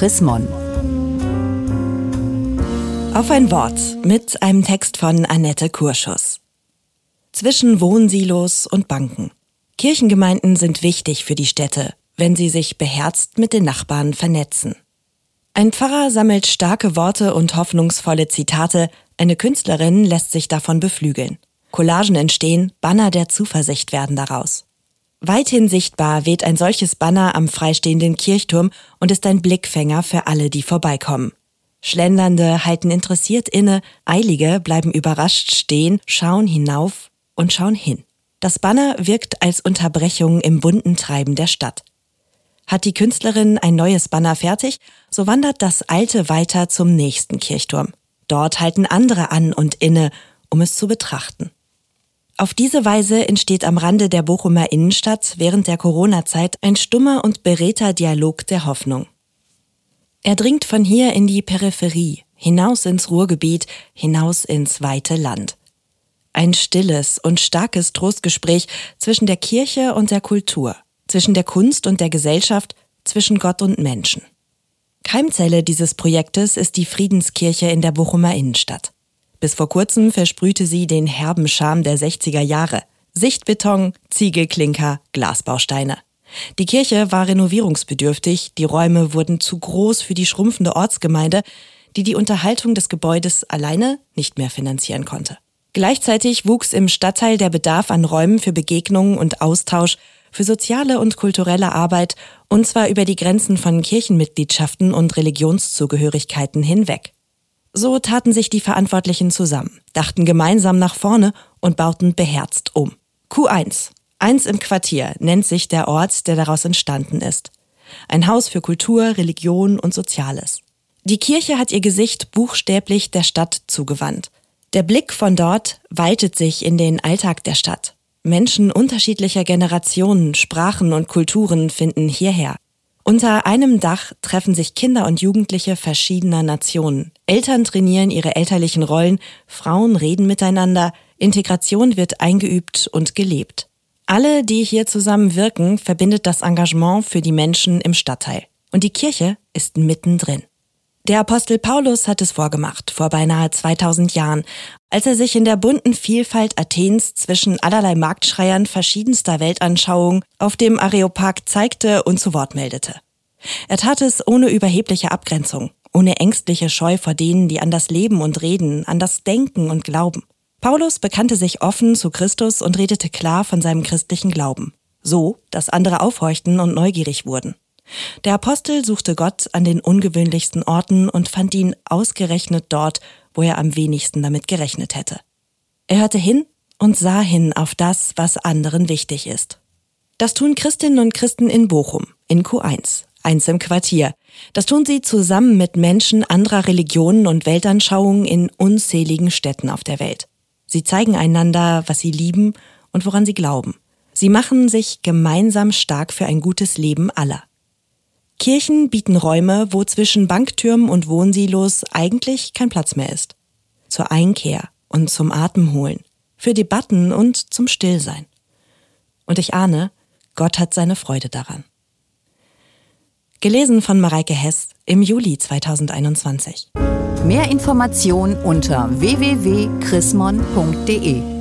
Chris Mon. Auf ein Wort mit einem Text von Annette Kurschus. Zwischen Wohnsilos und Banken. Kirchengemeinden sind wichtig für die Städte, wenn sie sich beherzt mit den Nachbarn vernetzen. Ein Pfarrer sammelt starke Worte und hoffnungsvolle Zitate, eine Künstlerin lässt sich davon beflügeln. Collagen entstehen, Banner der Zuversicht werden daraus. Weithin sichtbar weht ein solches Banner am freistehenden Kirchturm und ist ein Blickfänger für alle, die vorbeikommen. Schlendernde halten interessiert inne, Eilige bleiben überrascht stehen, schauen hinauf und schauen hin. Das Banner wirkt als Unterbrechung im bunten Treiben der Stadt. Hat die Künstlerin ein neues Banner fertig, so wandert das alte weiter zum nächsten Kirchturm. Dort halten andere an und inne, um es zu betrachten. Auf diese Weise entsteht am Rande der Bochumer Innenstadt während der Corona-Zeit ein stummer und beredter Dialog der Hoffnung. Er dringt von hier in die Peripherie, hinaus ins Ruhrgebiet, hinaus ins weite Land. Ein stilles und starkes Trostgespräch zwischen der Kirche und der Kultur, zwischen der Kunst und der Gesellschaft, zwischen Gott und Menschen. Keimzelle dieses Projektes ist die Friedenskirche in der Bochumer Innenstadt. Bis vor kurzem versprühte sie den herben Charme der 60er Jahre. Sichtbeton, Ziegelklinker, Glasbausteine. Die Kirche war renovierungsbedürftig, die Räume wurden zu groß für die schrumpfende Ortsgemeinde, die die Unterhaltung des Gebäudes alleine nicht mehr finanzieren konnte. Gleichzeitig wuchs im Stadtteil der Bedarf an Räumen für Begegnungen und Austausch, für soziale und kulturelle Arbeit, und zwar über die Grenzen von Kirchenmitgliedschaften und Religionszugehörigkeiten hinweg. So taten sich die Verantwortlichen zusammen, dachten gemeinsam nach vorne und bauten beherzt um. Q1. Eins im Quartier nennt sich der Ort, der daraus entstanden ist. Ein Haus für Kultur, Religion und Soziales. Die Kirche hat ihr Gesicht buchstäblich der Stadt zugewandt. Der Blick von dort weitet sich in den Alltag der Stadt. Menschen unterschiedlicher Generationen, Sprachen und Kulturen finden hierher. Unter einem Dach treffen sich Kinder und Jugendliche verschiedener Nationen. Eltern trainieren ihre elterlichen Rollen, Frauen reden miteinander, Integration wird eingeübt und gelebt. Alle, die hier zusammen wirken, verbindet das Engagement für die Menschen im Stadtteil. Und die Kirche ist mittendrin. Der Apostel Paulus hat es vorgemacht, vor beinahe 2000 Jahren, als er sich in der bunten Vielfalt Athens zwischen allerlei Marktschreiern verschiedenster Weltanschauungen auf dem Areopag zeigte und zu Wort meldete. Er tat es ohne überhebliche Abgrenzung, ohne ängstliche Scheu vor denen, die an das Leben und Reden, an das Denken und Glauben. Paulus bekannte sich offen zu Christus und redete klar von seinem christlichen Glauben, so dass andere aufhorchten und neugierig wurden. Der Apostel suchte Gott an den ungewöhnlichsten Orten und fand ihn ausgerechnet dort, wo er am wenigsten damit gerechnet hätte. Er hörte hin und sah hin auf das, was anderen wichtig ist. Das tun Christinnen und Christen in Bochum, in Q1, eins im Quartier. Das tun sie zusammen mit Menschen anderer Religionen und Weltanschauungen in unzähligen Städten auf der Welt. Sie zeigen einander, was sie lieben und woran sie glauben. Sie machen sich gemeinsam stark für ein gutes Leben aller. Kirchen bieten Räume, wo zwischen Banktürmen und Wohnsilos eigentlich kein Platz mehr ist. Zur Einkehr und zum Atemholen, für Debatten und zum Stillsein. Und ich ahne, Gott hat seine Freude daran. Gelesen von Mareike Hess im Juli 2021. Mehr Informationen unter www.chrismon.de